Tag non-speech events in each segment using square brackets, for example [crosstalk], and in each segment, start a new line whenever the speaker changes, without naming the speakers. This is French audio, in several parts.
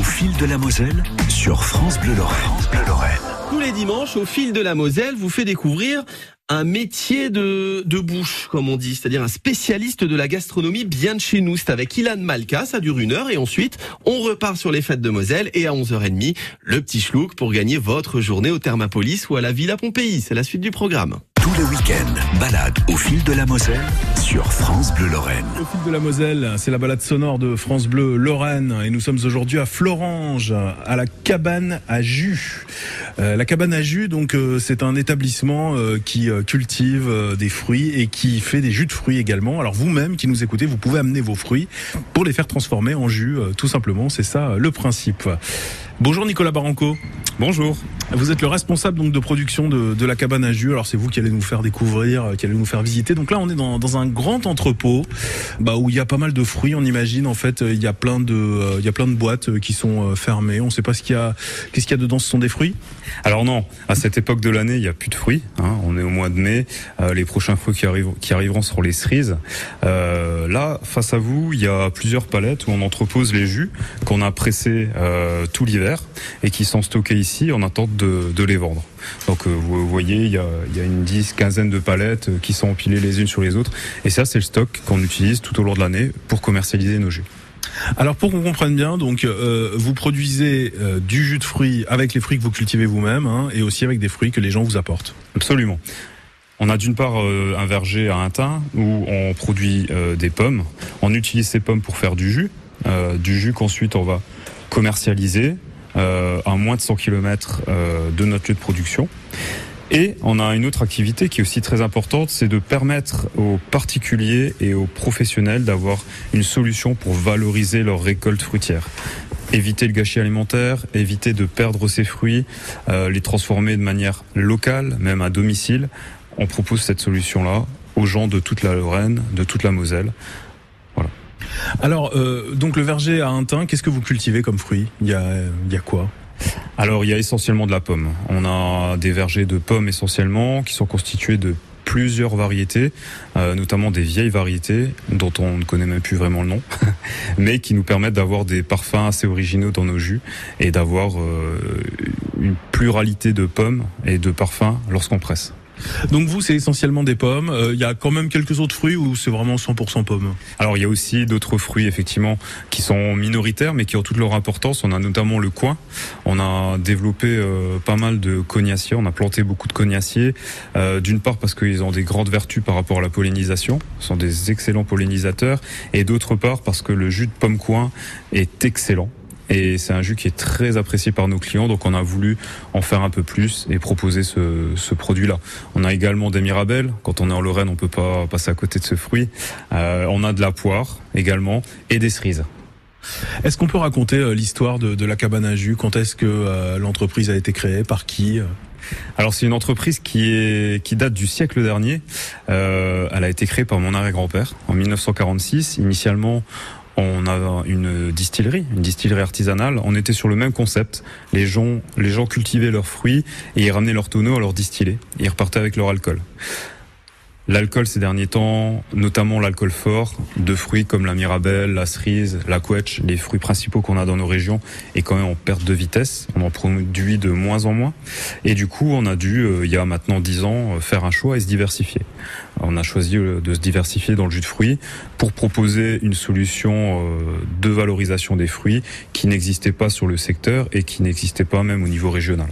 Au fil de la Moselle sur France Bleu Lorraine.
Tous les dimanches, au fil de la Moselle, vous fait découvrir un métier de, de bouche, comme on dit, c'est-à-dire un spécialiste de la gastronomie bien de chez nous. C'est avec Ilan Malka, ça dure une heure et ensuite on repart sur les fêtes de Moselle et à 11h30, le petit schlouk pour gagner votre journée au Thermapolis ou à la Villa Pompéi. C'est la suite du programme.
Tous les week-ends, balade au fil de la Moselle sur France Bleu Lorraine.
Au fil de la Moselle, c'est la balade sonore de France Bleu Lorraine et nous sommes aujourd'hui à Florange, à la cabane à jus. Euh, la cabane à jus, donc euh, c'est un établissement euh, qui euh, cultive des fruits et qui fait des jus de fruits également. Alors vous-même qui nous écoutez, vous pouvez amener vos fruits pour les faire transformer en jus, tout simplement. C'est ça le principe. Bonjour Nicolas Baranco.
Bonjour.
Vous êtes le responsable donc de production de, de la cabane à jus. Alors c'est vous qui allez nous faire découvrir, euh, qui allez nous faire visiter. Donc là on est dans, dans un grand entrepôt, bah, où il y a pas mal de fruits. On imagine en fait euh, il y a plein de euh, il y a plein de boîtes qui sont fermées. On ne sait pas ce qu'il y a qu'est-ce qu'il y a dedans. Ce sont des fruits?
Alors non, à cette époque de l'année, il n'y a plus de fruits. hein. On est au mois de mai. Euh, les prochains fruits qui, arrivent, qui arriveront seront les cerises. Euh, là, face à vous, il y a plusieurs palettes où on entrepose les jus qu'on a pressés euh, tout l'hiver et qui sont stockés ici en attente de, de les vendre. Donc euh, vous voyez, il y a, il y a une dix, quinzaine de palettes euh, qui sont empilées les unes sur les autres. Et ça, c'est le stock qu'on utilise tout au long de l'année pour commercialiser nos jus.
Alors pour qu'on comprenne bien, donc euh, vous produisez euh, du jus de fruits avec les fruits que vous cultivez vous-même hein, et aussi avec des fruits que les gens vous apportent.
Absolument. On a d'une part euh, un verger à Intin où on produit des pommes. On utilise ces pommes pour faire du jus, du jus qu'ensuite on va commercialiser à moins de 100 km de notre lieu de production. Et on a une autre activité qui est aussi très importante, c'est de permettre aux particuliers et aux professionnels d'avoir une solution pour valoriser leur récolte fruitière éviter le gâchis alimentaire, éviter de perdre ses fruits, euh, les transformer de manière locale, même à domicile. On propose cette solution-là aux gens de toute la Lorraine, de toute la Moselle.
Alors euh, donc le verger à Intin, qu'est-ce que vous cultivez comme fruits Il y a il y a quoi?
Alors il y a essentiellement de la pomme. On a des vergers de pommes essentiellement qui sont constitués de plusieurs variétés, euh, notamment des vieilles variétés dont on ne connaît même plus vraiment le nom, [laughs] mais qui nous permettent d'avoir des parfums assez originaux dans nos jus et d'avoir euh, une pluralité de pommes et de parfums lorsqu'on presse.
Donc vous c'est essentiellement des pommes. Euh, Il y a quand même quelques autres fruits ou c'est vraiment 100% pommes
Alors il y a aussi d'autres fruits effectivement qui sont minoritaires mais qui ont toute leur importance. On a notamment le coin. On a développé euh, pas mal de cognaciers. On a planté beaucoup de cognaciers. Euh, D'une part parce qu'ils ont des grandes vertus par rapport à la pollinisation. Ce sont des excellents pollinisateurs. Et d'autre part parce que le jus de pomme coin est excellent. Et c'est un jus qui est très apprécié par nos clients, donc on a voulu en faire un peu plus et proposer ce, ce produit-là. On a également des mirabelles. Quand on est en Lorraine, on peut pas passer à côté de ce fruit. Euh, on a de la poire également et des cerises.
Est-ce qu'on peut raconter euh, l'histoire de, de la cabane à jus? Quand est-ce que euh, l'entreprise a été créée? Par qui
Alors c'est une entreprise qui est qui date du siècle dernier. Euh, elle a été créée par mon arrière-grand-père en 1946. Initialement, on a une distillerie, une distillerie artisanale. On était sur le même concept. Les gens, les gens cultivaient leurs fruits et ils ramenaient leurs tonneaux à leur distiller. Ils repartaient avec leur alcool. L'alcool ces derniers temps, notamment l'alcool fort, de fruits comme la mirabelle, la cerise, la quetch, les fruits principaux qu'on a dans nos régions, est quand même en perte de vitesse. On en produit de moins en moins. Et du coup, on a dû, euh, il y a maintenant 10 ans, euh, faire un choix et se diversifier. On a choisi euh, de se diversifier dans le jus de fruits pour proposer une solution de valorisation des fruits qui n'existait pas sur le secteur et qui n'existait pas même au niveau régional.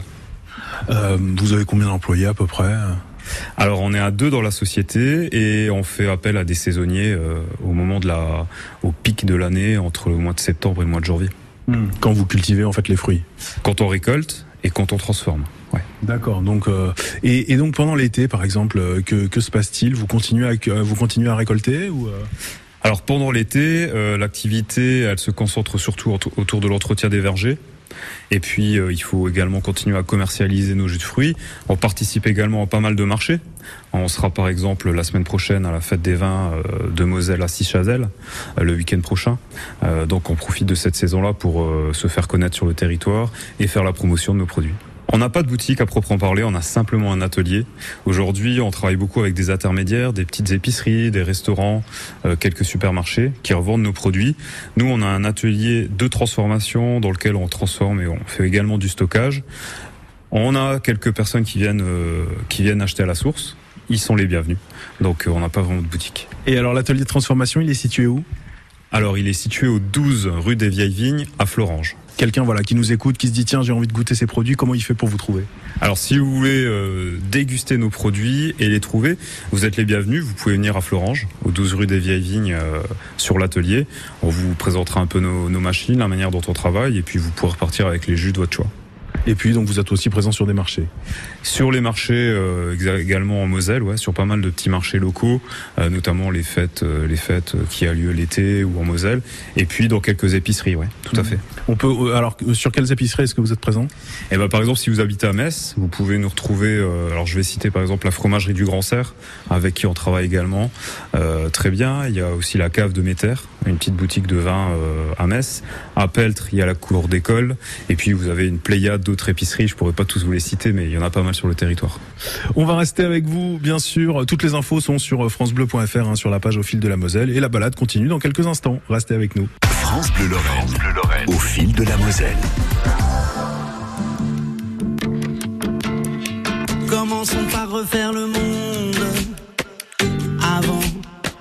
Vous avez combien d'employés à peu près?
Alors on est à deux dans la société et on fait appel à des saisonniers euh, au moment de la, au pic de l'année entre le mois de septembre et le mois de janvier.
Quand vous cultivez en fait les fruits.
Quand on récolte et quand on transforme. Ouais.
D'accord. Donc euh, et, et donc pendant l'été par exemple, euh, que, que se passe-t-il? Vous continuez à euh, vous continuez à récolter ou euh?
Alors pendant l'été, euh, l'activité, elle se concentre surtout auto- autour de l'entretien des vergers. Et puis, euh, il faut également continuer à commercialiser nos jus de fruits. On participe également à pas mal de marchés. On sera par exemple la semaine prochaine à la fête des vins euh, de Moselle à Sichazel, euh, le week-end prochain. Euh, donc, on profite de cette saison-là pour se faire connaître sur le territoire et faire la promotion de nos produits. On n'a pas de boutique à proprement parler, on a simplement un atelier. Aujourd'hui, on travaille beaucoup avec des intermédiaires, des petites épiceries, des restaurants, euh, quelques supermarchés qui revendent nos produits. Nous, on a un atelier de transformation dans lequel on transforme et on fait également du stockage. On a quelques personnes qui viennent euh, qui viennent acheter à la source. Ils sont les bienvenus. Donc euh, on n'a pas vraiment de boutique.
Et alors l'atelier de transformation, il est situé où?
Alors il est situé au 12 rue des Vieilles Vignes à Florange.
Quelqu'un voilà qui nous écoute, qui se dit tiens j'ai envie de goûter ces produits, comment il fait pour vous trouver?
Alors si vous voulez euh, déguster nos produits et les trouver, vous êtes les bienvenus. Vous pouvez venir à Florange, au 12 rue des Vieilles Vignes, euh, sur l'atelier. On vous présentera un peu nos, nos machines, la manière dont on travaille, et puis vous pourrez repartir avec les jus de votre choix.
Et puis donc vous êtes aussi présent sur des marchés.
Sur les marchés euh, également en Moselle, ouais, sur pas mal de petits marchés locaux, euh, notamment les fêtes, euh, les fêtes euh, qui a lieu l'été ou en Moselle, et puis dans quelques épiceries, ouais, tout à fait.
On peut euh, alors euh, sur quelles épiceries est-ce que vous êtes présent?
Et ben par exemple, si vous habitez à Metz, vous pouvez nous retrouver. euh, alors je vais citer par exemple la fromagerie du Grand Cerf, avec qui on travaille également euh, très bien. Il y a aussi la cave de Méter, une petite boutique de vin euh, à Metz. À Peltre, il y a la cour d'école, et puis vous avez une pléiade d'autres épiceries. Je pourrais pas tous vous les citer, mais il y en a pas mal sur le territoire.
On va rester avec vous bien sûr. Toutes les infos sont sur francebleu.fr hein, sur la page au fil de la Moselle et la balade continue dans quelques instants. Restez avec nous.
France Bleu Lorraine. Au fil de la Moselle.
Commençons par refaire le monde. Avant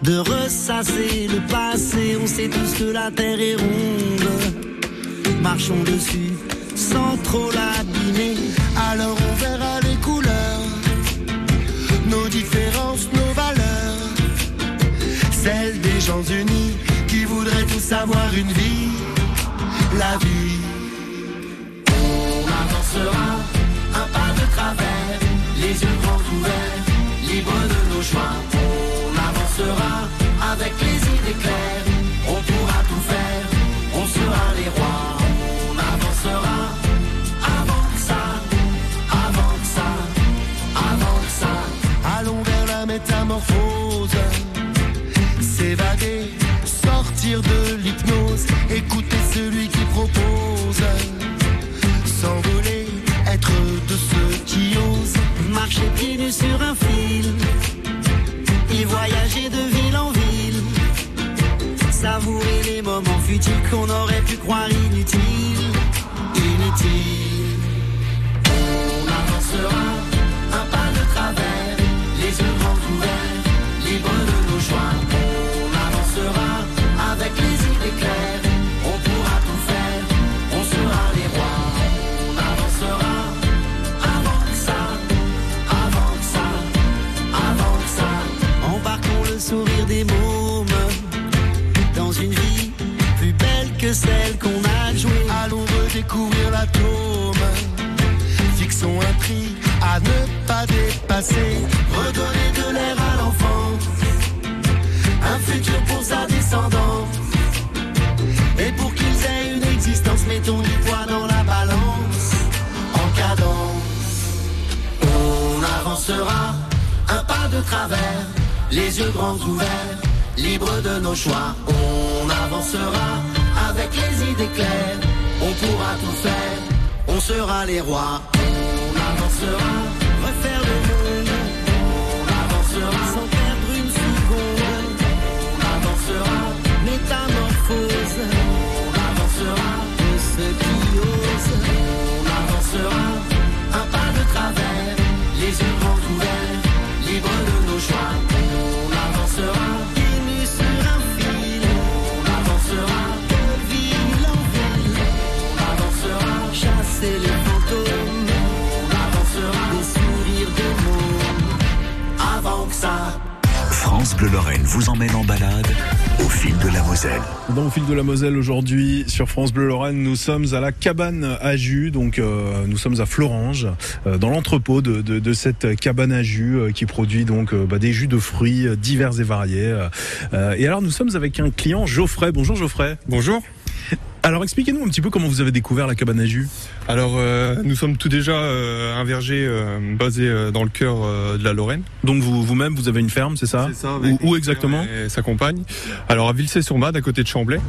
de ressasser le passé, on sait tous que la terre est ronde. Marchons dessus sans trop l'abîmer. Alors on verra les couleurs, nos différences, nos valeurs. Celles des gens unis qui voudraient tous avoir une vie, la vie. On avancera un pas de travers, les yeux grands ouverts, libres de nos choix. On avancera avec les idées claires,
Bleu Lorraine vous emmène en balade au fil de la Moselle.
Dans le fil de la Moselle aujourd'hui sur France Bleu Lorraine, nous sommes à la cabane à jus, donc euh, nous sommes à Florange, euh, dans l'entrepôt de, de, de cette cabane à jus euh, qui produit donc euh, bah, des jus de fruits divers et variés. Euh, et alors nous sommes avec un client, Geoffrey. Bonjour Geoffrey.
Bonjour.
Alors expliquez-nous un petit peu comment vous avez découvert la cabane à jus.
Alors, euh, nous sommes tout déjà euh, un verger euh, basé euh, dans le cœur euh, de la Lorraine.
Donc vous vous-même vous avez une ferme, c'est ça,
C'est ça,
Où,
avec
où
mon
exactement?
Et sa compagne. Alors, à Vilsay-sur-Made, à côté de Chamblay,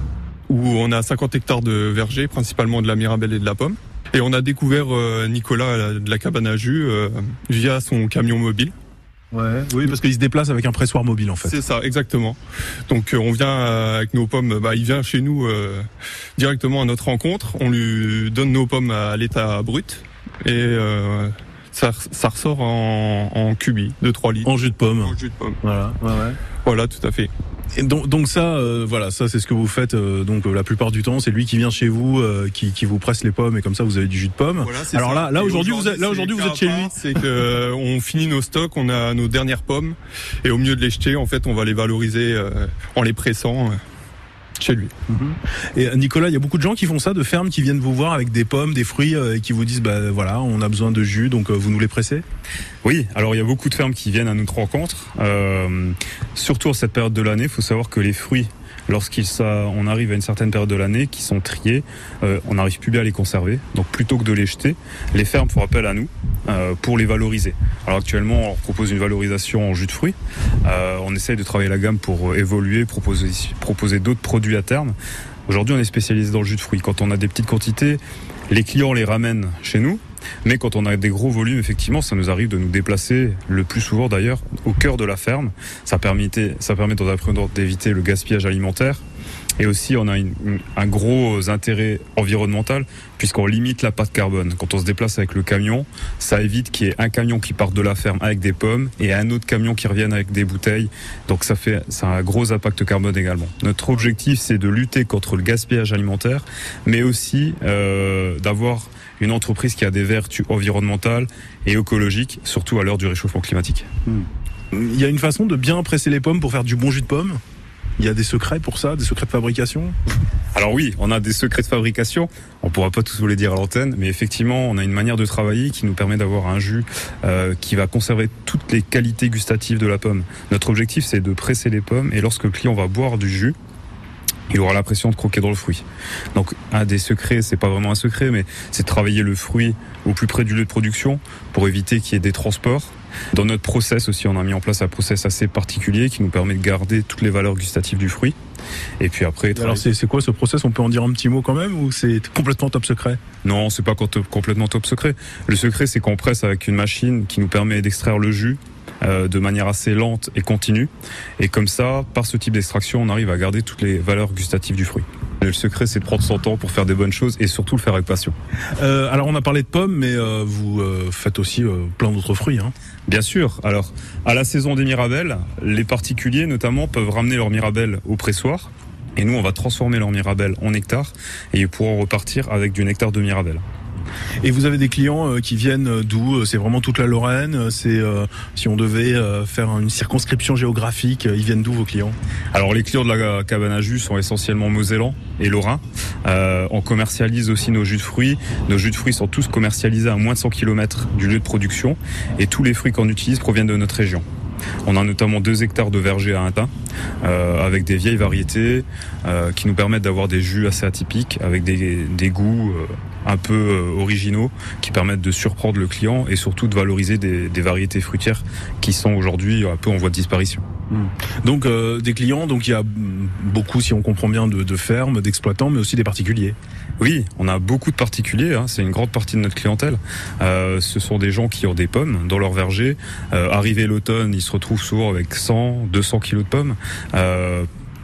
où on a 50 hectares de verger, principalement de la Mirabelle et de la pomme. Et on a découvert euh, Nicolas de la cabane à jus euh, via son camion mobile.
Ouais. Oui, parce qu'il se déplace avec un pressoir mobile en fait.
C'est ça, exactement. Donc euh, on vient euh, avec nos pommes, bah, il vient chez nous euh, directement à notre rencontre. On lui donne nos pommes à l'état brut et euh, ça, ça ressort en, en cubi de 3 litres.
En jus de pomme.
En jus de pomme.
Voilà. Ouais, ouais.
Voilà, tout à fait.
Et donc, donc ça, euh, voilà, ça c'est ce que vous faites. euh, donc euh, la plupart du temps, c'est lui qui vient chez vous, euh, qui, qui vous presse les pommes et comme ça vous avez du jus de pomme.
Voilà,
Alors
ça.
là, là aujourd'hui, vous êtes, là aujourd'hui vous êtes chez lui.
C'est que euh, on finit nos stocks, on a nos dernières pommes et au mieux de les jeter, en fait, on va les valoriser euh, en les pressant chez lui.
Et euh, Nicolas, il y a beaucoup de gens qui font ça, de fermes qui viennent vous voir avec des pommes, des fruits euh, et qui vous disent, bah voilà, on a besoin de jus, donc euh, vous nous les pressez?
Oui, alors il y a beaucoup de fermes qui viennent à notre rencontre. Surtout à cette période de l'année, il faut savoir que les fruits, lorsqu'ils ça, on arrive à une certaine période de l'année, qui sont triés, euh, on n'arrive plus bien à les conserver. Donc plutôt que de les jeter, les fermes font appel à nous euh, pour les valoriser. Alors actuellement, on propose une valorisation en jus de fruits. Euh, on essaye de travailler la gamme pour évoluer, proposer, proposer d'autres produits à terme. Aujourd'hui, on est spécialisé dans le jus de fruits. Quand on a des petites quantités, les clients les ramènent chez nous. Mais quand on a des gros volumes, effectivement, ça nous arrive de nous déplacer le plus souvent d'ailleurs au cœur de la ferme. Ça permet, ça permet dans d'éviter le gaspillage alimentaire. Et aussi, on a un gros intérêt environnemental puisqu'on limite la pâte carbone. Quand on se déplace avec le camion, ça évite qu'il y ait un camion qui parte de la ferme avec des pommes et un autre camion qui revienne avec des bouteilles. Donc ça fait, a un gros impact carbone également. Notre objectif, c'est de lutter contre le gaspillage alimentaire, mais aussi euh, d'avoir une entreprise qui a des vertus environnementales et écologiques, surtout à l'heure du réchauffement climatique.
Il y a une façon de bien presser les pommes pour faire du bon jus de pomme? Il y a des secrets pour ça, des secrets de fabrication?
Alors oui, on a des secrets de fabrication. On pourra pas tous vous les dire à l'antenne, mais effectivement, on a une manière de travailler qui nous permet d'avoir un jus euh, qui va conserver toutes les qualités gustatives de la pomme. Notre objectif, c'est de presser les pommes et lorsque le client va boire du jus, il aura l'impression de croquer dans le fruit. Donc un des secrets, c'est pas vraiment un secret, mais c'est de travailler le fruit au plus près du lieu de production pour éviter qu'il y ait des transports. Dans notre process aussi, on a mis en place un process assez particulier qui nous permet de garder toutes les valeurs gustatives du fruit. Et puis après,
Alors c'est c'est quoi ce process? On peut en dire un petit mot quand même ou c'est complètement top secret?
Non, c'est pas com- complètement top secret. Le secret, c'est qu'on presse avec une machine qui nous permet d'extraire le jus de manière assez lente et continue. Et comme ça, par ce type d'extraction, on arrive à garder toutes les valeurs gustatives du fruit. Le secret, c'est de prendre son temps pour faire des bonnes choses et surtout le faire avec passion.
Euh, Alors on a parlé de pommes, mais euh, vous euh, faites aussi euh, plein d'autres fruits. Hein.
Bien sûr. Alors, à la saison des mirabelles, les particuliers notamment peuvent ramener leur mirabelle au pressoir. Et nous, on va transformer leur mirabelle en nectar et ils pourront repartir avec du nectar de mirabelle.
Et vous avez des clients euh, qui viennent euh, d'où Euh, C'est vraiment toute la Lorraine C'est si on devait faire une circonscription géographique, ils viennent d'où vos clients?
Alors les clients de la cabane à jus sont essentiellement mosellans et lorrains. Euh, on commercialise aussi nos jus de fruits. Nos jus de fruits sont tous commercialisés à moins de 100 km du lieu de production et tous les fruits qu'on utilise proviennent de notre région. On a notamment deux hectares de vergers à Intin euh, avec des vieilles variétés euh, qui nous permettent d'avoir des jus assez atypiques avec des, des goûts un peu euh, originaux qui permettent de surprendre le client et surtout de valoriser des, des variétés fruitières qui sont aujourd'hui un peu en voie de disparition.
Donc euh, des clients, donc il y a beaucoup, si on comprend bien, de, de fermes, d'exploitants, mais aussi des particuliers.
Oui, on a beaucoup de particuliers, hein, c'est une grande partie de notre clientèle. Euh, ce sont des gens qui ont des pommes dans leur verger. Euh, arrivé l'automne, ils se retrouvent souvent avec 100, 200 kilos de pommes.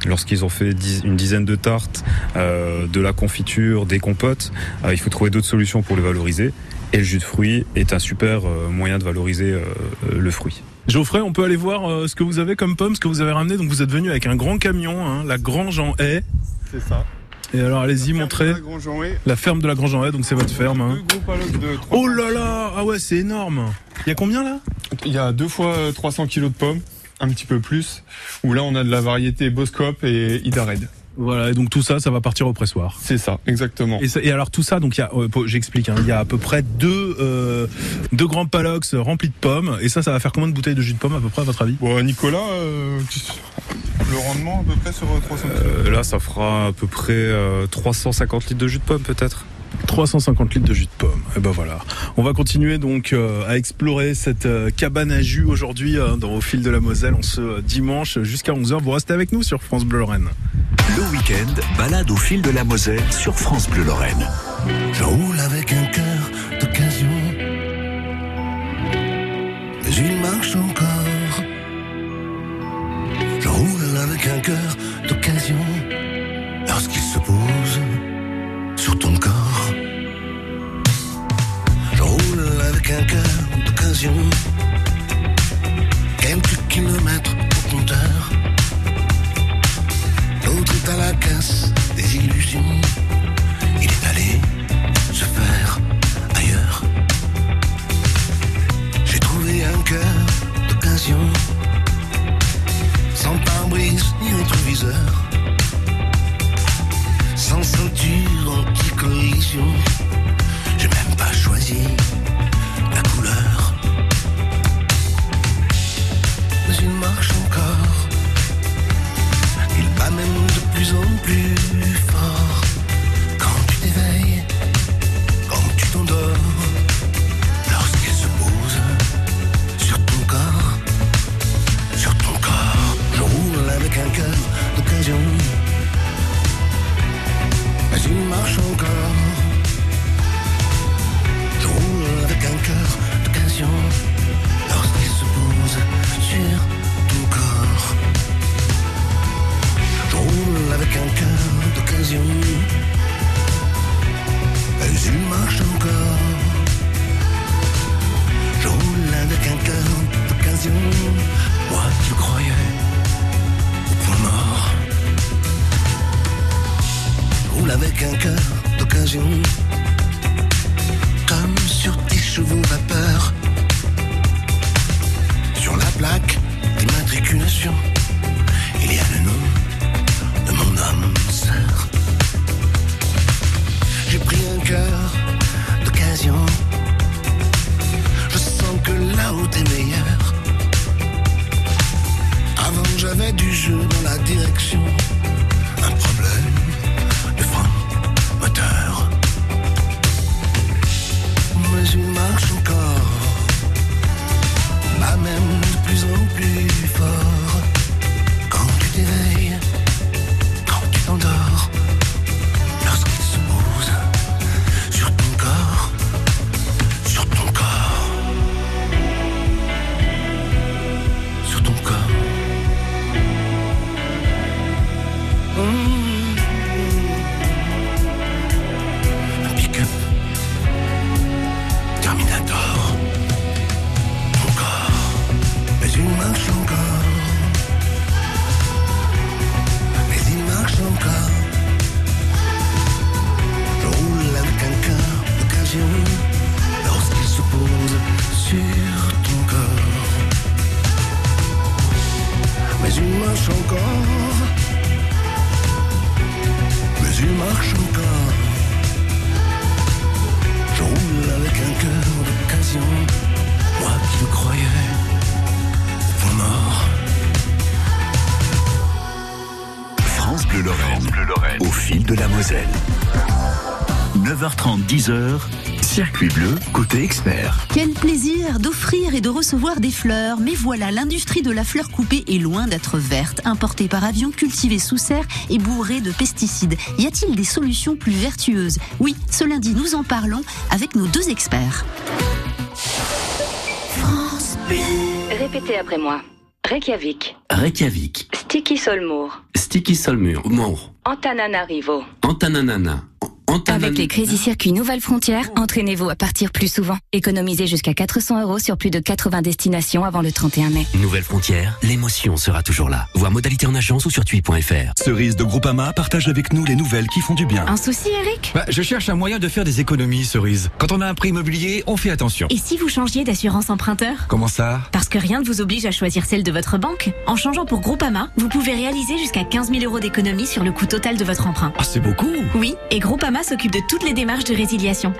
Lorsqu'ils ont fait dix- une dizaine de tartes, euh, de la confiture, des compotes, euh, il faut trouver d'autres solutions pour les valoriser. Et le jus de fruits est un super euh, moyen de valoriser le fruit.
Geoffrey, on peut aller voir euh, ce que vous avez comme pommes, ce que vous avez ramené. Donc vous êtes venu avec un grand camion, hein, la Grange en haie.
C'est ça.
Et alors allez-y, montrez
Jean-Hé,
la ferme de la Grange en haie. Donc c'est votre ferme. hein.
Deux gros palocs de 300
Oh là là, ah ouais, c'est énorme. Il y a combien là?
Il y a deux fois euh, 300 kilos de pommes, un petit peu plus, où là on a de la variété Boscop et Ida Red.
Voilà, et donc tout ça, ça va partir au pressoir.
C'est ça, exactement.
Et, ça- et alors tout ça, donc il y a, euh, j'explique, hein, il y a à peu près deux, euh, deux grands palox remplis de pommes. Et ça, ça va faire combien de bouteilles de jus de pomme à peu près à votre avis?
Bon, Nicolas, euh, le rendement à peu près sur euh, 300 kilos.
Euh, là, ça fera à peu près euh, 350 litres de jus de pomme peut-être.
350 litres de jus de pomme. Et ben voilà. On va continuer donc euh, à explorer cette euh, cabane à jus aujourd'hui euh, dans au fil de la Moselle en ce dimanche jusqu'à 11h. Vous restez avec nous sur France Bleu Lorraine.
Le week-end, balade au fil de la Moselle sur France Bleu Lorraine.
Je roule avec un cœur d'occasion. Mais il marche encore. Je roule avec un cœur quelques kilomètres au compteur. L'autre est à la casse des illusions. Il est allé se faire ailleurs. J'ai trouvé un cœur d'occasion, sans pare-brise ni rétroviseur, sans ceinture anti-collision. Mmh.
10h. Circuit bleu, côté expert.
Quel plaisir d'offrir et de recevoir des fleurs. Mais voilà, l'industrie de la fleur coupée est loin d'être verte. Importée par avion, cultivée sous serre et bourrée de pesticides. Y a-t-il des solutions plus vertueuses? Oui, ce lundi, nous en parlons avec nos deux experts.
Répétez après moi. Reykjavik,
Reykjavik,
Sticky Solmour,
Sticky Solmur, Mour,
Antananarivo.
Antananana, Antanana-
Avec les Crazy Circuits Nouvelle Frontière, entraînez-vous à partir plus souvent. Économisez jusqu'à 400 euros sur plus de 80 destinations avant le 31 mai.
Nouvelle frontière, l'émotion sera toujours là. Voir modalité en agence ou sur tui.fr.
Cerise de Groupama partage avec nous les nouvelles qui font du bien.
Un souci, Eric?
Bah, je cherche un moyen de faire des économies, Cerise. Quand on a un prêt immobilier, on fait attention.
Et si vous changiez d'assurance emprunteur?
Comment ça?
Parce que rien ne vous oblige à choisir celle de votre banque? En changeant pour Groupama, vous pouvez réaliser jusqu'à 15 000 euros d'économie sur le coût total de votre emprunt.
Ah, c'est beaucoup
Oui, et Groupama s'occupe de toutes les démarches de résiliation.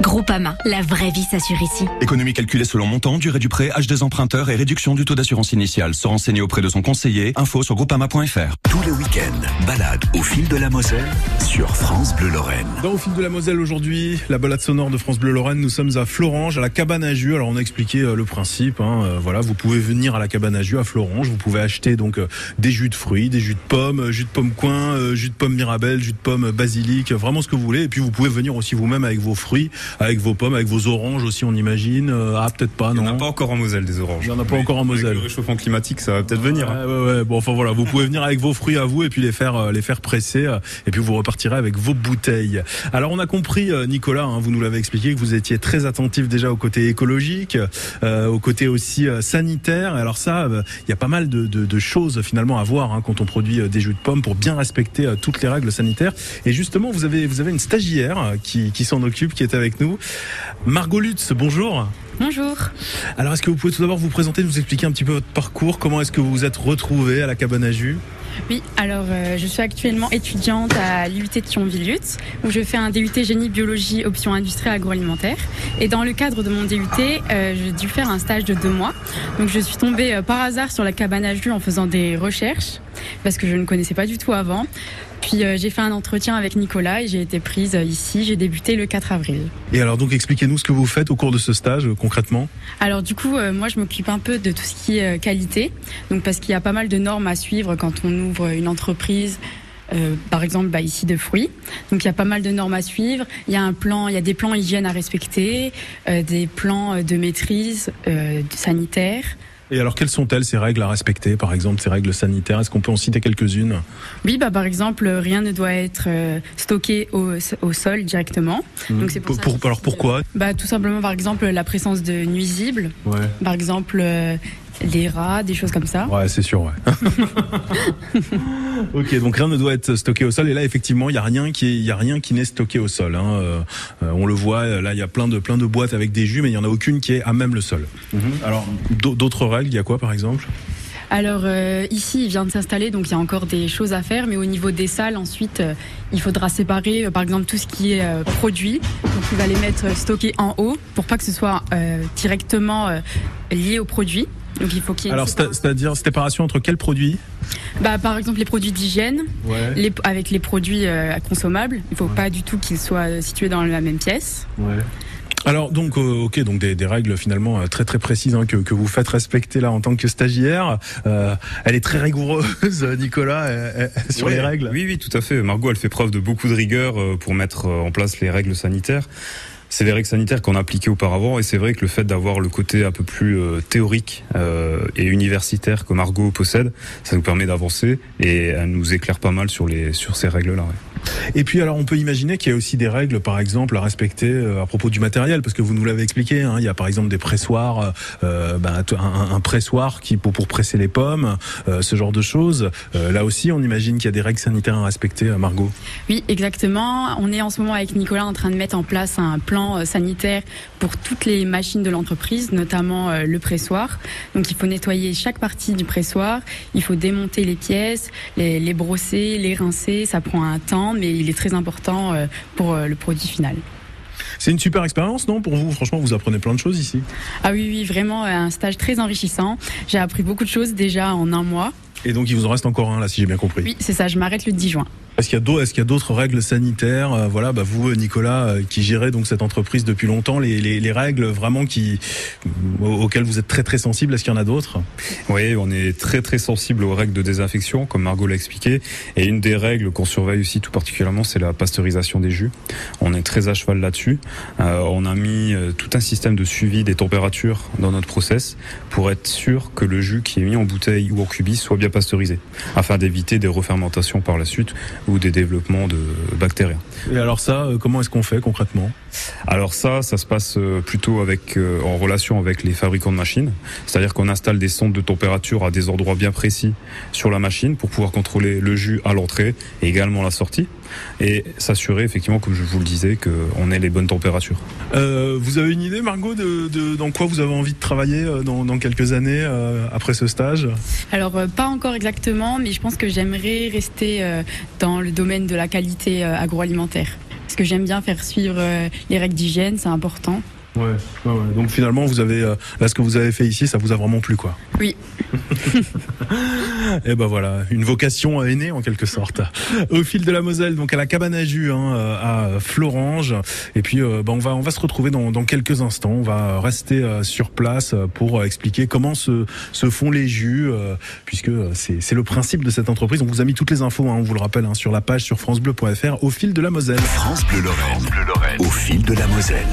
Groupama, la vraie vie s'assure ici.
Économie calculée selon montant, durée du prêt, âge des emprunteurs et réduction du taux d'assurance initiale. Se renseigner auprès de son conseiller. Info sur groupama.fr. Tous les week-ends, balade au fil de la Moselle sur France Bleu Lorraine.
Dans Au fil de la Moselle aujourd'hui, la balade sonore de France Bleu Lorraine, nous sommes à Florange, à la cabane à jus. Alors on a expliqué euh, le principe. hein, euh, voilà, vous pouvez venir à la cabane à jus à Florange. Vous pouvez acheter donc euh, des jus de fruits, des jus de pommes, jus de pomme coin, jus de pomme mirabelle, jus de pomme basilic, vraiment ce que vous voulez. Et puis vous pouvez venir aussi vous-même avec vos fruits avec vos pommes, avec vos oranges aussi, on imagine. Euh, ah, peut-être pas,
Il
non.
n'y en a pas encore en Moselle des oranges.
Il y en a pas
Mais
encore en
avec
Moselle.
Le réchauffement climatique, ça va peut-être venir. hein.
Ouais, ouais, ouais. Bon, enfin voilà, vous pouvez venir avec vos fruits à vous et puis les faire, euh, les faire presser, euh, et puis vous repartirez avec vos bouteilles. Alors on a compris, Nicolas, hein, vous nous l'avez expliqué, que vous étiez très attentif déjà au côté écologique, euh, au côté aussi euh, sanitaire. Alors ça, euh, il y a pas mal de, de- de choses finalement à voir hein, quand on produit des jus de pommes pour bien respecter toutes les règles sanitaires. Et justement, vous avez, vous avez une stagiaire qui, qui s'en occupe, qui est avec nous, Margot Lutz. Bonjour.
Bonjour.
Alors, est-ce que vous pouvez tout d'abord vous présenter, nous expliquer un petit peu votre parcours? Comment est-ce que vous vous êtes retrouvé à la cabane à jus?
Oui, alors euh, je suis actuellement étudiante à l'UT de Thionville-Lutz, où je fais un DUT génie biologie option industrie agroalimentaire. Et dans le cadre de mon DUT, euh, j'ai dû faire un stage de deux mois. Donc je suis tombée euh, par hasard sur la cabane à jus en faisant des recherches, parce que je ne connaissais pas du tout avant. Puis euh, j'ai fait un entretien avec Nicolas et j'ai été prise euh, ici. J'ai débuté le 4 avril.
Et alors, donc, expliquez-nous ce que vous faites au cours de ce stage, euh, concrètement.
Alors du coup, euh, moi je m'occupe un peu de tout ce qui est qualité, donc parce qu'il y a pas mal de normes à suivre quand on ouvre une entreprise. par exemple, bah, ici de fruits. Donc il y a pas mal de normes à suivre. Il y a un plan, il y a des plans hygiène à respecter, des plans de maîtrise sanitaire.
Et alors, quelles sont-elles, ces règles à respecter, par exemple, ces règles sanitaires? Est-ce qu'on peut en citer quelques-unes?
Oui, bah par exemple, euh, rien ne doit être euh, stocké au, au sol directement. Donc c'est pour, ça
Mmh. pour, Alors, pourquoi?
Bah tout simplement, par exemple, la présence de nuisibles.
Ouais.
Par exemple, euh, les rats, des choses comme ça.
Ouais, c'est sûr, ouais. [laughs] ok, donc rien ne doit être stocké au sol. Et là, effectivement, il y a rien qui, est- il y a rien qui n'est stocké au sol. Hein. Euh, euh, on le voit. euh, Là, il y a plein de, plein de boîtes avec des jus, mais il y en a aucune qui est à même le sol. Alors, d'au- d'autres règles, il y a quoi, par exemple?
Alors euh, ici, il vient de s'installer, donc il y a encore des choses à faire. Mais au niveau des salles, ensuite, euh, il faudra séparer, euh, par exemple, tout ce qui est euh, produit. Donc il va les mettre stockés en haut pour pas que ce soit euh, directement euh, lié au produit. Donc il faut qu'il y ait
Alors, c'est- c'est-à-dire séparation entre quels produits?
Bah, par exemple, les produits d'hygiène,
Ouais.
les- avec les produits euh, consommables. Il ne faut pas du tout qu'ils soient situés dans la même pièce.
Alors donc euh, ok donc des, des règles finalement euh, très très précises hein, que, que vous faites respecter là en tant que stagiaire. Euh, elle est très rigoureuse [laughs] Nicolas euh, euh, sur
Ouais,
les règles.
Oui, oui, tout à fait. Margot, elle fait preuve de beaucoup de rigueur euh, pour mettre euh, en place les règles sanitaires. C'est des règles sanitaires qu'on a appliquées auparavant et c'est vrai que le fait d'avoir le côté un peu plus euh, théorique euh, et universitaire que Margot possède, ça nous permet d'avancer et elle nous éclaire pas mal sur les sur ces règles-là. ouais.
Et puis alors on peut imaginer qu'il y a aussi des règles par exemple à respecter euh, à propos du matériel parce que vous nous l'avez expliqué. Hein, il y a par exemple des pressoirs, euh, ben, un, pressoir qui pour, presser les pommes, euh, ce genre de choses. Euh, là aussi on imagine qu'il y a des règles sanitaires à respecter. euh, Margot.
Oui, exactement. On est en ce moment avec Nicolas en train de mettre en place un plan euh, sanitaire pour toutes les machines de l'entreprise, notamment euh, le pressoir. Donc il faut nettoyer chaque partie du pressoir, il faut démonter les pièces, les brosser, les rincer. Ça prend un temps, mais il est très important euh, pour euh, le produit final.
C'est une super expérience non pour vous? Franchement vous apprenez plein de choses ici.
Ah oui, oui, vraiment euh, un stage très enrichissant. J'ai appris beaucoup de choses déjà en un mois.
Et donc il vous en reste encore un là si j'ai bien compris.
Oui, c'est ça, je m'arrête le 10 juin.
Est-ce qu'il y a d'autres, est-ce qu'il y a d'autres règles sanitaires euh, Voilà, bah vous, Nicolas, euh, qui gérez donc cette entreprise depuis longtemps, les, les, les règles vraiment qui auxquelles vous êtes très très sensible. Est-ce qu'il y en a d'autres?
Oui, on est très très sensible aux règles de désinfection, comme Margot l'a expliqué. Et une des règles qu'on surveille aussi tout particulièrement, c'est la pasteurisation des jus. On est très à cheval là-dessus. Euh, on a mis tout un système de suivi des températures dans notre process pour être sûr que le jus qui est mis en bouteille ou en cubis soit bien pasteurisé, afin d'éviter des refermentations par la suite ou des développements de bactéries.
Et alors ça, euh, comment est-ce qu'on fait concrètement?
Alors ça, ça se passe euh, plutôt avec euh, en relation avec les fabricants de machines. C'est-à-dire qu'on installe des sondes de température à des endroits bien précis sur la machine pour pouvoir contrôler le jus à l'entrée et également la sortie et s'assurer effectivement, comme je vous le disais, qu'on ait les bonnes températures.
euh, Vous avez une idée, Margot, de, de dans quoi vous avez envie de travailler euh, dans, dans quelques années euh, après ce stage?
Alors euh, pas encore exactement, mais je pense que j'aimerais rester euh, dans le domaine de la qualité euh, agroalimentaire. Parce que j'aime bien faire suivre euh, les règles d'hygiène, c'est important.
Donc finalement, vous avez euh, là ce que vous avez fait ici, ça vous a vraiment plu, quoi.
Oui. [laughs]
Et eh ben voilà, une vocation est née en quelque sorte. Au fil de la Moselle, donc à la cabane à jus, hein, euh, à euh, Florange. Et puis, euh, ben on va on va se retrouver dans, quelques instants. On va rester sur place pour expliquer comment se, se font les jus, puisque c'est le principe de cette entreprise. On vous a mis toutes les infos, hein, on vous le rappelle, hein, sur la page sur francebleu.fr. Au fil de la Moselle.
France Bleu Lorraine. Au
fil de la Moselle.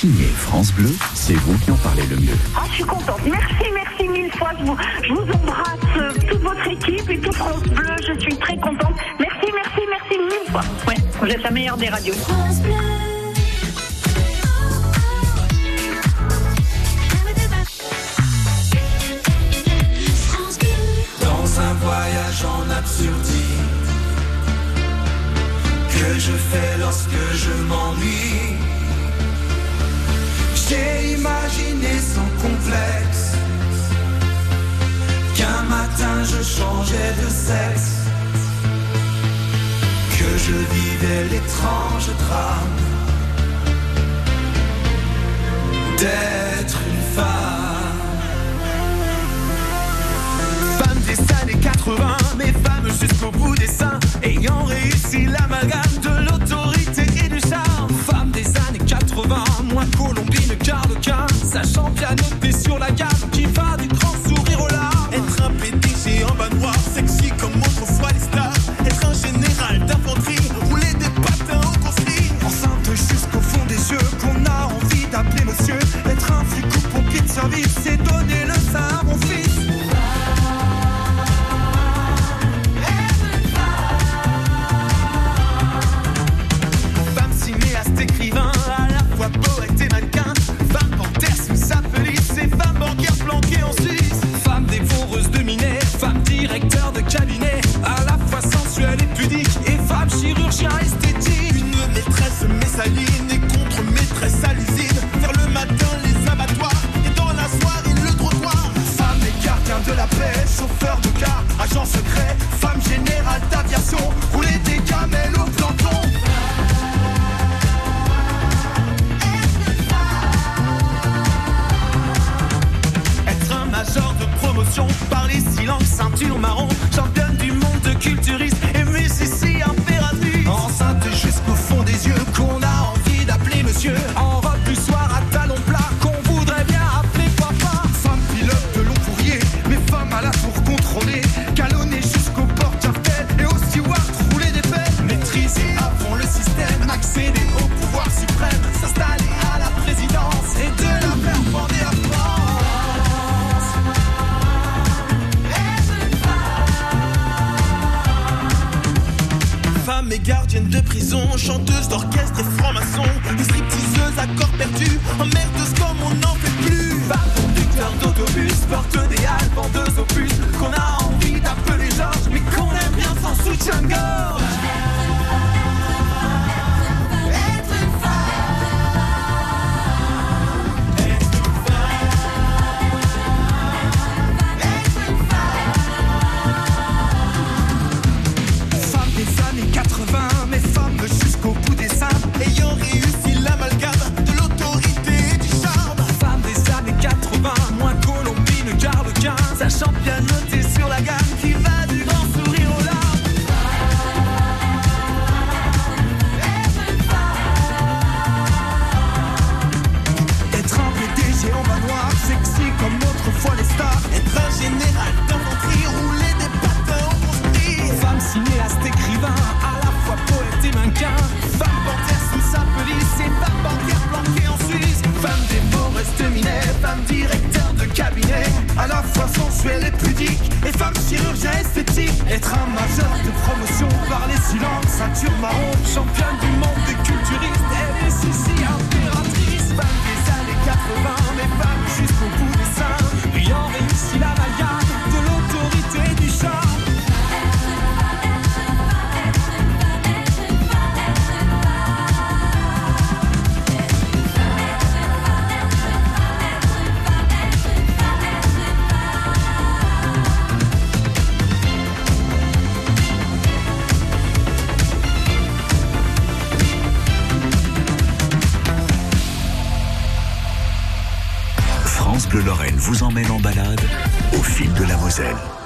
Signé France Bleu, c'est vous qui en parlez le mieux.
Ah, je suis contente. Merci, merci mille fois. Je vous, je vous embrasse, euh, toute votre équipe et toute France Bleu. Je suis très contente. Merci, merci, merci mille fois. Ouais, vous êtes la meilleure des radios. France Bleu.
Dans un voyage en absurdité que je fais lorsque je m'ennuie j'ai imaginé sans complexe qu'un matin je changeais de sexe, que je vivais l'étrange drame. Colombine qu'arlequin, sachant bien noter sur la gamme qui va du grand sourire aux larmes. Être un PDG en bas noir, sexy comme autrefois les stars. Être un général d'infanterie, rouler des patins au conflit. Enceinte jusqu'au fond des yeux, qu'on a envie d'appeler monsieur. Être un flic ou pompier de service, ceinture marron,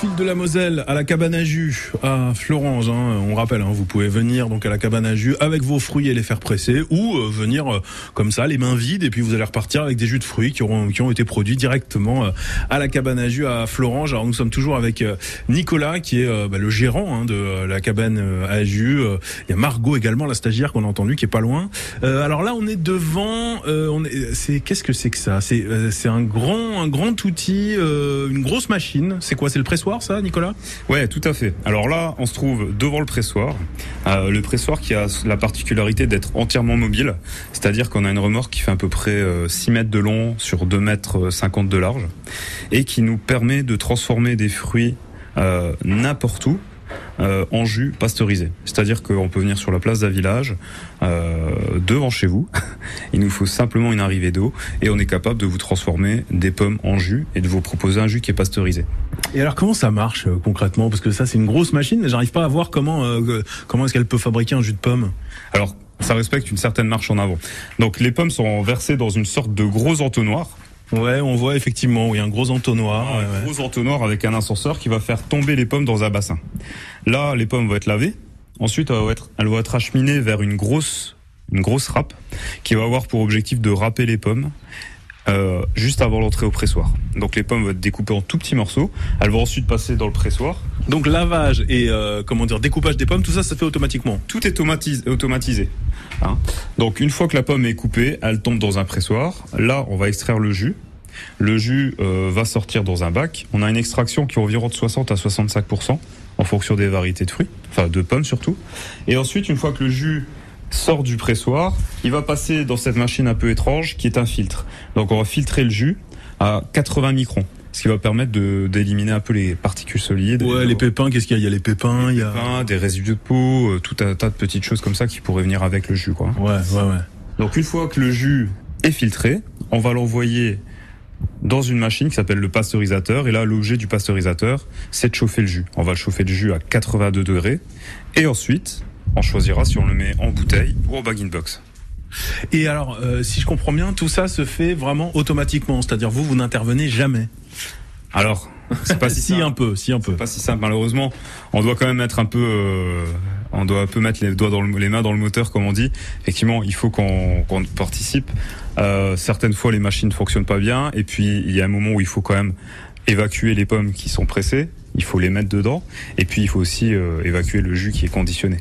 fil de la Moselle,
à la cabane à jus, à Florange, hein, on rappelle, hein, vous pouvez venir donc à la cabane à jus avec vos fruits et les faire presser, ou euh, venir euh, comme ça, les mains vides, et puis vous allez repartir avec des jus de fruits qui auront qui ont été produits directement euh, à la cabane à jus à Florange. Alors nous sommes toujours avec euh, Nicolas, qui est euh, bah, le gérant hein, de euh, la cabane à jus. Il y a Margot également, la stagiaire qu'on a entendu, qui est pas loin. Alors là, on est devant. on est, c'est qu'est-ce que c'est que ça? C'est c'est un grand un grand outil, une grosse machine. C'est quoi? C'est le pressoir, ça, Nicolas?
Ouais, tout à fait. Alors là, on se trouve devant le pressoir. Euh, le pressoir qui a la particularité d'être entièrement mobile, c'est-à-dire qu'on a une remorque qui fait à peu près euh, 6 mètres de long sur 2 mètres 50 de large et qui nous permet de transformer des fruits euh, n'importe où. Euh, en jus pasteurisé. C'est-à-dire qu'on peut venir sur la place d'un village, euh, devant chez vous. [laughs] Il nous faut simplement une arrivée d'eau et on est capable de vous transformer des pommes en jus et de vous proposer un jus qui est pasteurisé.
Et alors comment ça marche euh, concrètement? Parce que ça c'est une grosse machine, mais j'arrive pas à voir comment euh, comment est-ce qu'elle peut fabriquer un jus de pomme.
Alors Ça respecte une certaine marche en avant. Donc les pommes sont versées dans une sorte de gros entonnoir.
Ouais, on voit effectivement, oui, un gros entonnoir.
Un
ouais.
gros entonnoir avec un ascenseur qui va faire tomber les pommes dans un bassin. Là, les pommes vont être lavées. Ensuite, elles vont être, elles vont être acheminées vers une grosse, une grosse râpe qui va avoir pour objectif de râper les pommes. euh, juste avant l'entrée au pressoir. Donc les pommes vont être découpées en tout petits morceaux. Elles vont ensuite passer dans le pressoir.
Donc lavage et euh, comment dire découpage des pommes, tout ça, ça se fait automatiquement.
Tout est automatis- automatisé. Hein. Donc une fois que la pomme est coupée, elle tombe dans un pressoir. Là, on va extraire le jus. Le jus euh, va sortir dans un bac. On a une extraction qui est environ de 60 à 65 en fonction des variétés de fruits, enfin de pommes surtout. Et ensuite, une fois que le jus sort du pressoir, il va passer dans cette machine un peu étrange qui est un filtre. Donc on va filtrer le jus à 80 microns, ce qui va permettre de d'éliminer un peu les particules solides.
Ouais, les pépins, qu'est-ce qu'il y a? Il y a les pépins, il y a.
pépins, des résidus de peau, euh, tout un tas de petites choses comme ça qui pourraient venir avec le jus, quoi.
Ouais, ouais, ouais.
Donc une fois que le jus est filtré, on va l'envoyer dans une machine qui s'appelle le pasteurisateur. Et là, l'objet du pasteurisateur, c'est de chauffer le jus. On va le chauffer le jus à 82 degrés. Et ensuite, on choisira si on le met en bouteille ou en bag-in-box.
Et alors, euh, si je comprends bien, tout ça se fait vraiment automatiquement, c'est-à-dire vous, vous n'intervenez jamais.
Alors, c'est pas [laughs] si
si
simple.
un peu, si un peu.
Pas si simple malheureusement. On doit quand même mettre un peu, euh, on doit un peu mettre les doigts dans le, les mains dans le moteur comme on dit. Effectivement, il faut qu'on qu'on participe. Euh, certaines fois, les machines ne fonctionnent pas bien, et puis il y a un moment où il faut quand même évacuer les pommes qui sont pressées. Il faut les mettre dedans, et puis il faut aussi euh, évacuer le jus qui est conditionné.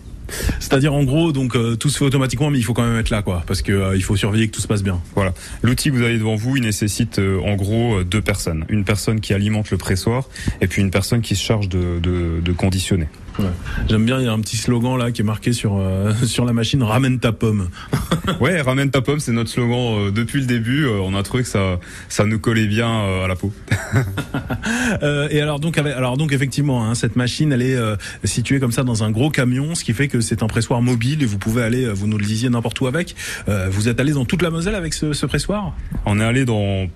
C'est-à-dire en gros, donc euh, tout se fait automatiquement, mais il faut quand même être là, quoi, parce que euh, il faut surveiller que tout se passe bien.
Voilà. L'outil que vous avez devant vous, il nécessite euh, en gros euh, deux personnes. Une personne qui alimente le pressoir et puis une personne qui se charge de, de, de conditionner.
Ouais. J'aime bien, il y a un petit slogan là qui est marqué sur euh, [laughs] sur la machine ramène ta pomme. [laughs]
Ouais, ramène ta pomme, c'est notre slogan euh, depuis le début. Euh, on a trouvé que ça, ça nous collait bien euh, à la peau. [laughs]
Euh, et alors donc, avec- alors donc effectivement, hein, cette machine, elle est euh, située comme ça dans un gros camion, ce qui fait que c'est un pressoir mobile et vous pouvez aller, vous nous le disiez n'importe où avec. Euh, vous êtes allé dans toute la Moselle avec ce, ce pressoir?
On est allé dans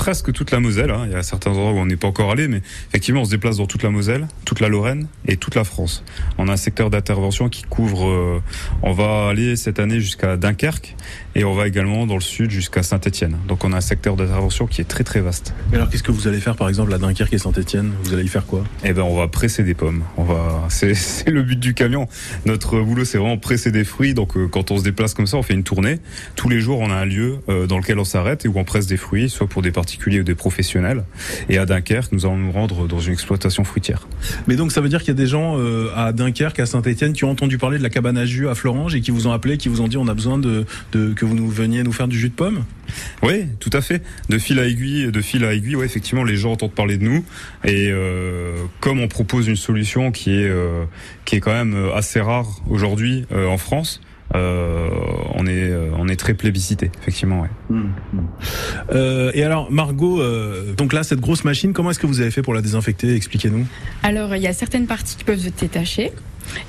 presque toute la Moselle. hein. Il y a certains endroits où on n'est pas encore allé, mais effectivement, on se déplace dans toute la Moselle, toute la Lorraine et toute la France. On a un secteur d'intervention qui couvre. euh, on va aller cette année jusqu'à Dunkerque et on va également dans le sud jusqu'à Saint-Étienne. Donc, on a un secteur d'intervention qui est très très vaste.
Et alors qu'est-ce que vous allez faire par exemple à Dunkerque et Saint-Etienne Vous allez y faire quoi?
Eh ben, on va presser des pommes. On va, [laughs] c'est, le but du camion. Notre boulot, c'est vraiment presser des fruits. Donc, euh, quand on se déplace comme ça, on fait une tournée. Tous les jours, on a un lieu euh, dans lequel on s'arrête et où on presse des fruits, soit pour des particuliers ou des professionnels. Et à Dunkerque, nous allons nous rendre dans une exploitation fruitière.
Mais donc ça veut dire qu'il y a des gens euh, à Dunkerque, à Saint-Etienne, qui ont entendu parler de la cabane à jus à Florange et qui vous ont appelé, qui vous ont dit on a besoin de, de que vous nous veniez nous faire du jus de pomme?
Oui, tout à fait. De fil à aiguille, de fil à aiguille, ouais, effectivement, les gens entendent parler de nous. Et euh, comme on propose une solution qui est euh, qui est quand même euh, assez rare aujourd'hui euh, en France, on est euh, on est très plébiscité, effectivement. Ouais.
Euh, et alors Margot, euh, donc là cette grosse machine, comment est-ce que vous avez fait pour la désinfecter? Expliquez-nous.
Alors, il y a certaines parties qui peuvent se détacher.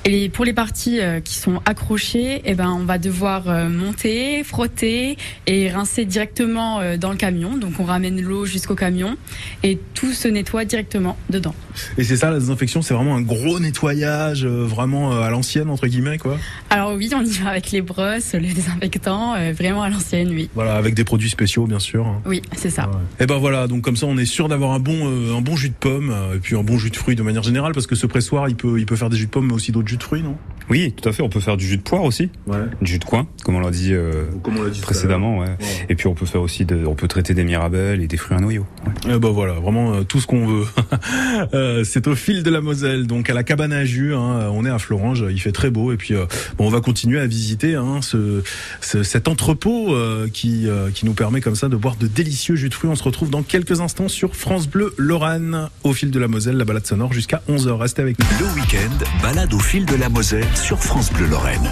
Et pour les parties euh, qui sont accrochées, eh ben, on va devoir euh, monter, frotter et rincer directement euh, dans le camion. Donc, on ramène l'eau jusqu'au camion et tout se nettoie directement dedans.
Et c'est ça la désinfection, c'est vraiment un gros nettoyage, vraiment à l'ancienne entre guillemets quoi.
Alors oui, on y va avec les brosses, les désinfectants, vraiment à l'ancienne, oui.
Voilà, avec des produits spéciaux bien sûr.
Oui, c'est ça.
Et ben voilà, donc comme ça on est sûr d'avoir un bon un bon jus de pomme et puis un bon jus de fruits de manière générale parce que ce pressoir il peut il peut faire des jus de pommes mais aussi d'autres jus de fruits non?
Oui, tout à fait. On peut faire du jus de poire aussi,
Ouais.
du jus de coin, comme on l'a dit, euh,
Comme on l'a dit
précédemment. Ouais.
Ouais.
Et puis on peut faire aussi, de, on peut traiter des mirabelles et des fruits à noyaux. Ouais.
Ben voilà, vraiment euh, tout ce qu'on veut. [laughs] Euh, c'est au fil de la Moselle, donc à la cabane à jus. hein, on est à Florange, il fait très beau et puis euh, bon, on va continuer à visiter hein, ce, ce- cet entrepôt euh, qui euh, qui nous permet comme ça de boire de délicieux jus de fruits. On se retrouve dans quelques instants sur France Bleu Lorraine au fil de la Moselle, la balade sonore jusqu'à 11h. Restez avec nous.
Le week-end, balade au fil de la Moselle sur France Bleu Lorraine.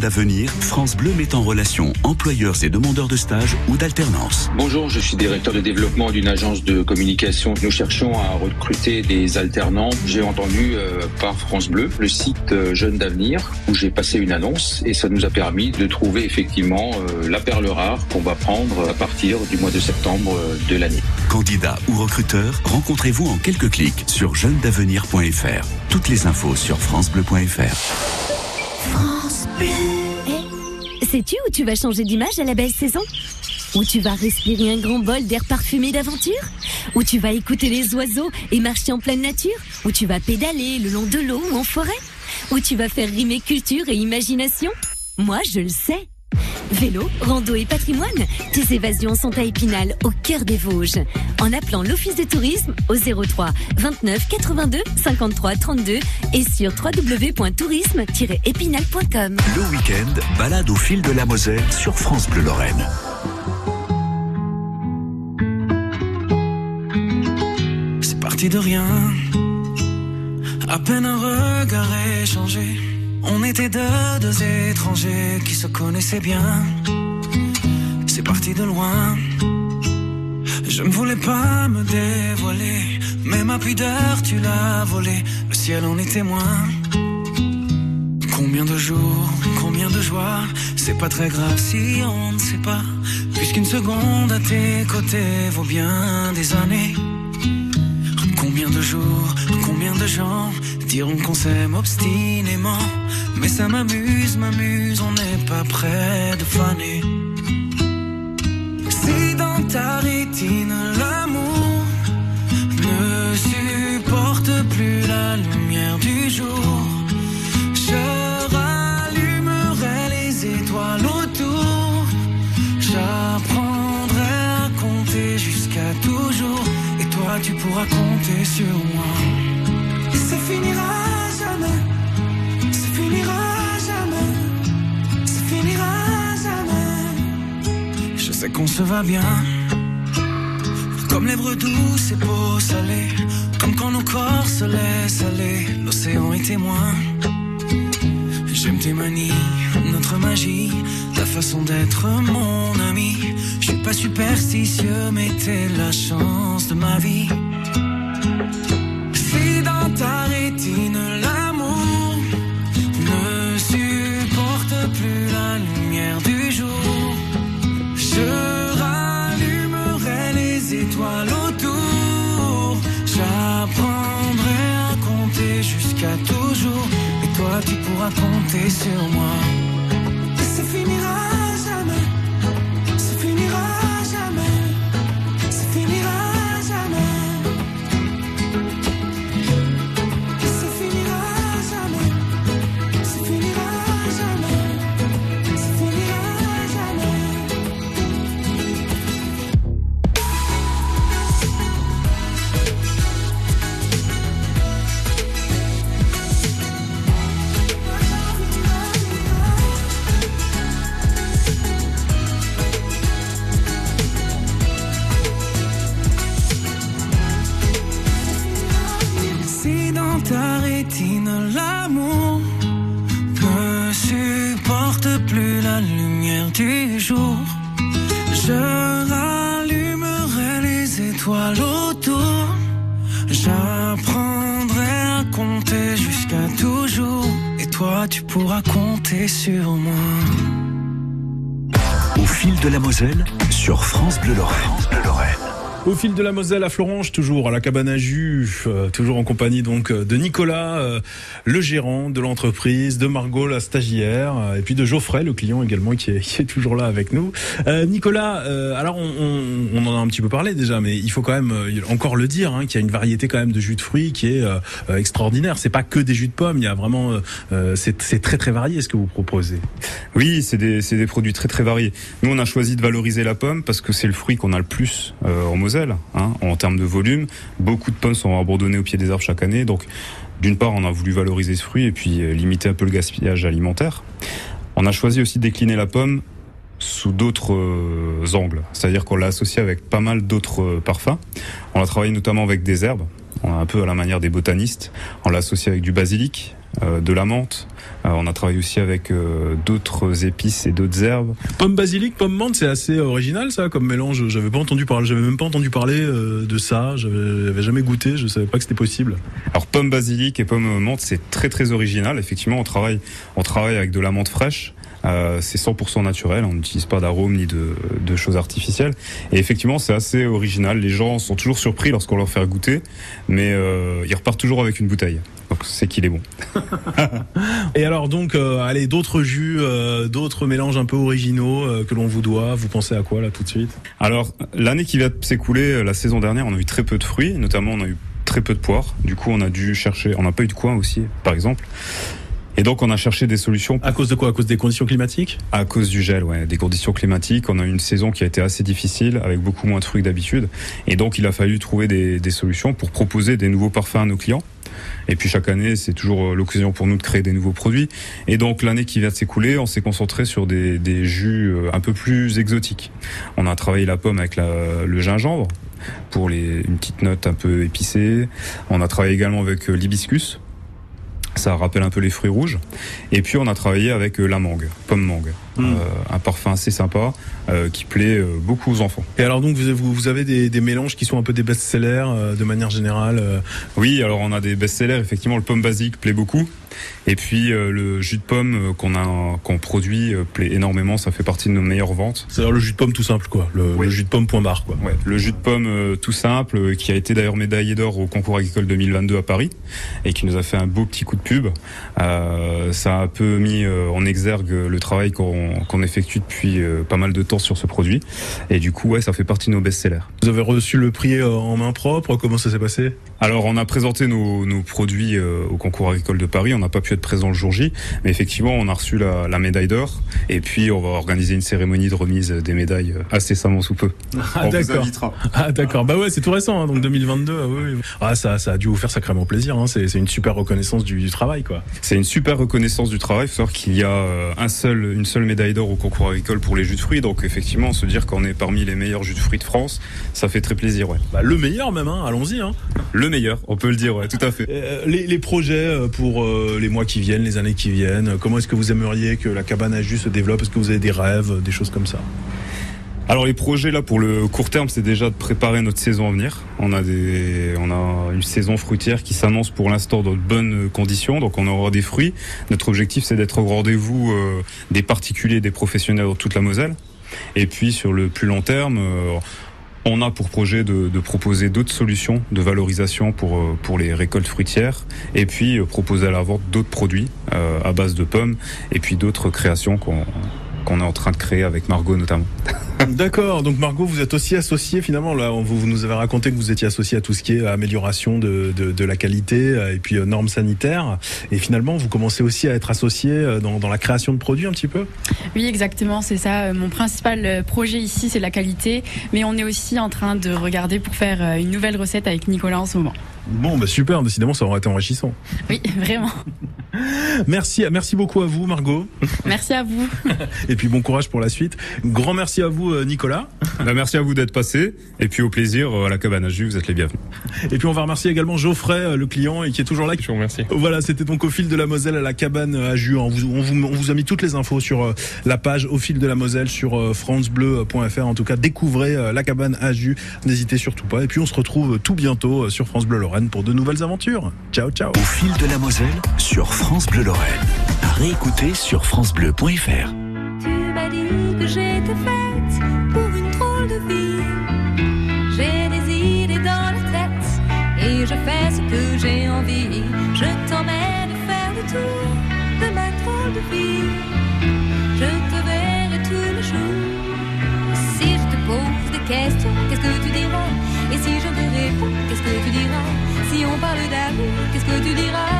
d'Avenir, France Bleu met en relation employeurs et demandeurs de stage ou d'alternance.
Bonjour, je suis directeur de développement d'une agence de communication. Nous cherchons à recruter des alternants. J'ai entendu euh, par France Bleu le site euh, Jeunes d'Avenir où j'ai passé une annonce et ça nous a permis de trouver effectivement euh, la perle rare qu'on va prendre à partir du mois de septembre euh, de l'année.
Candidat ou recruteur, rencontrez-vous en quelques clics sur jeunesdavenir.fr. Toutes les infos sur francebleu.fr.
France Bleu. Sais-tu où tu vas changer d'image à la belle saison? Où tu vas respirer un grand bol d'air parfumé d'aventure? Où tu vas écouter les oiseaux et marcher en pleine nature? Où tu vas pédaler le long de l'eau ou en forêt? Où tu vas faire rimer culture et imagination? Moi, je le sais. Vélo, rando et patrimoine, tes évasions sont à Épinal, au cœur des Vosges. En appelant l'Office de tourisme au 03 29 82 53 32 et sur www.tourisme-épinal.com.
Le week-end, balade au fil de la Moselle sur France Bleu Lorraine.
C'est parti de rien. À peine un regard échangé. On était deux, deux étrangers qui se connaissaient bien. C'est parti de loin. Je ne voulais pas me dévoiler, mais ma pudeur tu l'as volée. Le ciel en est témoin. Combien de jours, combien de joie, c'est pas très grave si on ne sait pas. Puisqu'une seconde à tes côtés vaut bien des années. De jours, combien de gens diront qu'on s'aime obstinément. Mais ça m'amuse, m'amuse, on n'est pas près de faner. Si dans ta rétine l'amour ne supporte plus la lumière du jour, tu pourras compter sur moi. Et ça finira jamais. Ça finira jamais. Ça finira jamais. Je sais qu'on se va bien. Comme lèvres douces et peau salée. Comme quand nos corps se laissent aller. L'océan est témoin. J'aime tes manies, magie, ta façon d'être mon ami. Je suis pas superstitieux, mais t'es la chance de ma vie. Si dans ta rétine l'amour ne supporte plus la lumière du jour, je rallumerai les étoiles autour. J'apprendrai à compter jusqu'à toujours. Et toi, tu pourras compter sur moi. Ta rétine l'amour ne supporte plus la lumière du jour, je rallumerai les étoiles autour. J'apprendrai à compter jusqu'à toujours. Et toi, tu pourras compter sur moi.
Au fil de la Moselle sur France Bleu Lorraine.
Au fil de la Moselle à Florange, toujours à la cabane à jus, euh, toujours en compagnie donc euh, de Nicolas, euh, le gérant de l'entreprise, de Margot, la stagiaire, euh, et puis de Geoffrey, le client également, qui est, [laughs] qui est toujours là avec nous. Euh, Nicolas, euh, alors on, on- on en a un petit peu parlé déjà, mais il faut quand même encore le dire, hein, qu'il y a une variété quand même de jus de fruits qui est extraordinaire. C'est pas que des jus de pommes, il y a vraiment, c'est très très varié ce que vous proposez.
Oui, c'est des, des produits très très variés. Nous, on a choisi de valoriser la pomme parce que c'est le fruit qu'on a le plus en Moselle, hein, en termes de volume. Beaucoup de pommes sont abandonnées au pied des arbres chaque année, donc d'une part, on a voulu valoriser ce fruit et puis euh, limiter un peu le gaspillage alimentaire. On a choisi aussi de décliner la pomme sous d'autres euh, angles, c'est-à-dire qu'on l'a associé avec pas mal d'autres euh, parfums. On a travaillé notamment avec des herbes. Un peu à la manière des botanistes. On l'a associé avec du basilic, de la menthe. Euh, on a travaillé aussi avec euh, d'autres épices et d'autres herbes.
Pomme basilic, pomme menthe, c'est assez original ça comme mélange. J'avais pas entendu parler, j'avais même pas entendu parler euh, de ça. J'avais j'avais jamais goûté, je savais pas que c'était possible.
Alors pomme basilic et pomme menthe, c'est très très original. Effectivement, on travaille, on travaille avec de la menthe fraîche. Euh, c'est 100% naturel, on n'utilise pas d'arômes ni de, de choses artificielles. Et effectivement, c'est assez original. Les gens sont toujours surpris lorsqu'on leur fait goûter, mais euh, ils repartent toujours avec une bouteille. Donc c'est qu'il est bon. [laughs]
Et alors donc, euh, allez, d'autres jus, euh, d'autres mélanges un peu originaux euh, que l'on vous doit. Vous pensez à quoi là tout de suite?
Alors, l'année qui va s'écouler, euh, la saison dernière, on a eu très peu de fruits, notamment on a eu très peu de poires. Du coup, on a dû chercher, on n'a pas eu de coin aussi, par exemple. Et donc, on a cherché des solutions.
À cause de quoi? À cause des conditions climatiques?
À cause du gel, ouais, des conditions climatiques. On a eu une saison qui a été assez difficile, avec beaucoup moins de fruits que d'habitude. Et donc, il a fallu trouver des, des solutions pour proposer des nouveaux parfums à nos clients. Et puis chaque année, c'est toujours euh, l'occasion pour nous de créer des nouveaux produits. Et donc l'année qui vient de s'écouler, on s'est concentré sur des, des jus euh, un peu plus exotiques. On a travaillé la pomme avec la- le gingembre pour les, une petite note un peu épicée. On a travaillé également avec euh, l'hibiscus. Ça rappelle un peu les fruits rouges. Et puis on a travaillé avec euh, la mangue, pomme mangue. Euh, un parfum assez sympa euh, qui plaît euh, beaucoup aux enfants.
Et alors donc vous, vous, vous avez des, des mélanges qui sont un peu des best-sellers euh, de manière générale. euh,
Oui, alors on a des best-sellers. Effectivement, le pomme basique plaît beaucoup. Et puis euh, le jus de pomme qu'on a qu'on produit euh, plaît énormément. Ça fait partie de nos meilleures ventes.
C'est-à-dire le jus de pomme tout simple, quoi. Le, le jus de pomme point barre, quoi.
Ouais, le jus de pomme euh, tout simple qui a été d'ailleurs médaillé d'or au concours agricole 2022 à Paris et qui nous a fait un beau petit coup de pub. Euh, ça a un peu mis euh, en exergue le travail qu'on qu'on effectue depuis euh, pas mal de temps sur ce produit. Et du coup, ouais, ça fait partie de nos best-sellers.
Vous avez reçu le prix euh, en main propre? Comment ça s'est passé?
Alors, on a présenté nos, nos produits euh, au concours agricole de Paris. On n'a pas pu être présent le jour J, mais effectivement, on a reçu la, la médaille d'or. Et puis, on va organiser une cérémonie de remise des médailles incessamment sous peu. [laughs]
Ah,
on vous
d'accord.
invitera.
Ah d'accord. Bah ouais, c'est tout récent, hein, donc 2022. Ah, oui. Ah ça, ça a dû vous faire sacrément plaisir. Hein. C'est c'est une super reconnaissance du, du travail, quoi.
C'est une super reconnaissance du travail. Il faut savoir qu'il y a un seul, une seule médaille d'or au concours agricole pour les jus de fruits. Donc, effectivement, se dire qu'on est parmi les meilleurs jus de fruits de France, ça fait très plaisir, ouais.
Bah, le meilleur même. Hein. Allons-y. Hein.
Le meilleur, on peut le dire, ouais, tout à fait.
Euh, les, les projets euh, pour euh, les mois qui viennent, les années qui viennent. Comment est-ce que vous aimeriez que la cabane à jus se développe? Est-ce que vous avez des rêves, des choses comme ça?
Alors les projets là pour le court terme, c'est déjà de préparer notre saison à venir. On a des, on a une saison fruitière qui s'annonce pour l'instant dans de bonnes conditions, donc on aura des fruits. Notre objectif c'est d'être au rendez-vous euh, des particuliers, des professionnels dans toute la Moselle. Et puis sur le plus long terme. euh, on a pour projet de, de proposer d'autres solutions de valorisation pour, euh, pour les récoltes fruitières et puis euh, proposer à la vente d'autres produits euh, à base de pommes et puis d'autres créations qu'on qu'on est en train de créer avec Margot notamment. [laughs]
D'accord. Donc Margot, vous êtes aussi associée finalement. Là, vous, vous nous avez raconté que vous étiez associée à tout ce qui est amélioration de, de, de la qualité euh, et puis euh, normes sanitaires. Et finalement, vous commencez aussi à être associée euh, dans, dans la création de produits un petit peu?
Oui, exactement, c'est ça. Mon principal projet ici, c'est la qualité, mais on est aussi en train de regarder pour faire une nouvelle recette avec Nicolas en ce moment.
Bon, bah super. Décidément, ça aurait été enrichissant.
Oui, vraiment.
Merci, merci beaucoup à vous, Margot.
Merci à vous.
Et puis bon courage pour la suite. Grand merci à vous, euh, Nicolas.
Bah, merci à vous d'être passé et puis au plaisir euh, à la cabane à jus, vous êtes les bienvenus.
Et puis on va remercier également Geoffrey, euh, le client, et qui est toujours là.
Je vous remercie.
Voilà, c'était donc au fil de la Moselle à la cabane à jus. On vous, on vous, on vous a mis toutes les infos sur la page au fil de la Moselle sur francebleu.fr. En tout cas, découvrez la cabane à jus. N'hésitez surtout pas. Et puis on se retrouve tout bientôt sur France Bleu Lorraine pour de nouvelles aventures. Ciao, ciao.
Au fil de la Moselle sur France Bleu Lorraine. À réécouter sur francebleu.fr.
Tu m'as dit que j'étais qu'est-ce que tu diras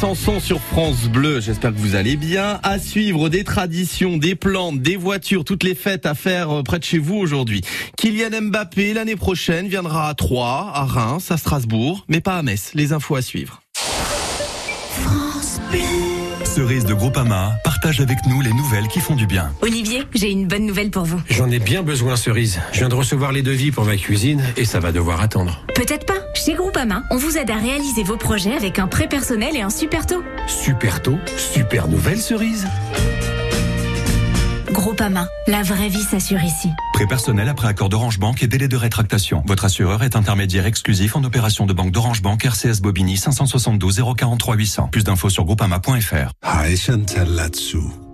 Sanson sur France Bleu, j'espère que vous allez bien. À suivre des traditions, des plantes, des voitures, toutes les fêtes à faire euh, près de chez vous aujourd'hui. Kylian Mbappé l'année prochaine viendra à Troyes, à Reims, à Strasbourg, mais pas à Metz. Les infos à suivre.
Cerise de Groupama partage avec nous les nouvelles qui font du bien.
Olivier, j'ai une bonne nouvelle pour vous.
J'en ai bien besoin, Cerise. Je viens de recevoir les devis pour ma cuisine et ça va devoir attendre.
Peut-être pas. Chez Groupama, on vous aide à réaliser vos projets avec un prêt personnel et un super taux.
Super tôt, super nouvelle, Cerise.
Groupama, la vraie vie s'assure ici.
Prêt personnel après accord d'Orange Bank et délai de rétractation. Votre assureur est intermédiaire exclusif en opération de banque d'Orange Bank RCS Bobigny 572 043 800. Plus d'infos sur groupama.fr.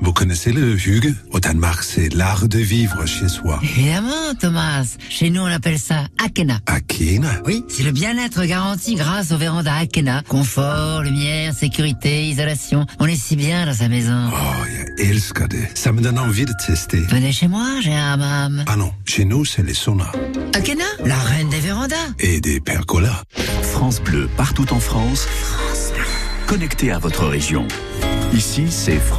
Vous connaissez le Hugues Au Danemark, c'est l'art de vivre chez soi.
Évidemment, Thomas. Chez nous, on appelle ça Akena.
Akena?
Oui, c'est le bien-être garanti grâce au véranda Akena. Confort, lumière, sécurité, isolation. On est si bien dans sa maison.
Oh, jag älskar det. Ça me donne envie de tester.
Venez chez moi, j'ai un hammam.
Ah non, chez nous, c'est les saunas.
Akena, la reine des vérandas.
Et des percolas.
France Bleu, partout en France. Connecté à votre région. Ici, c'est France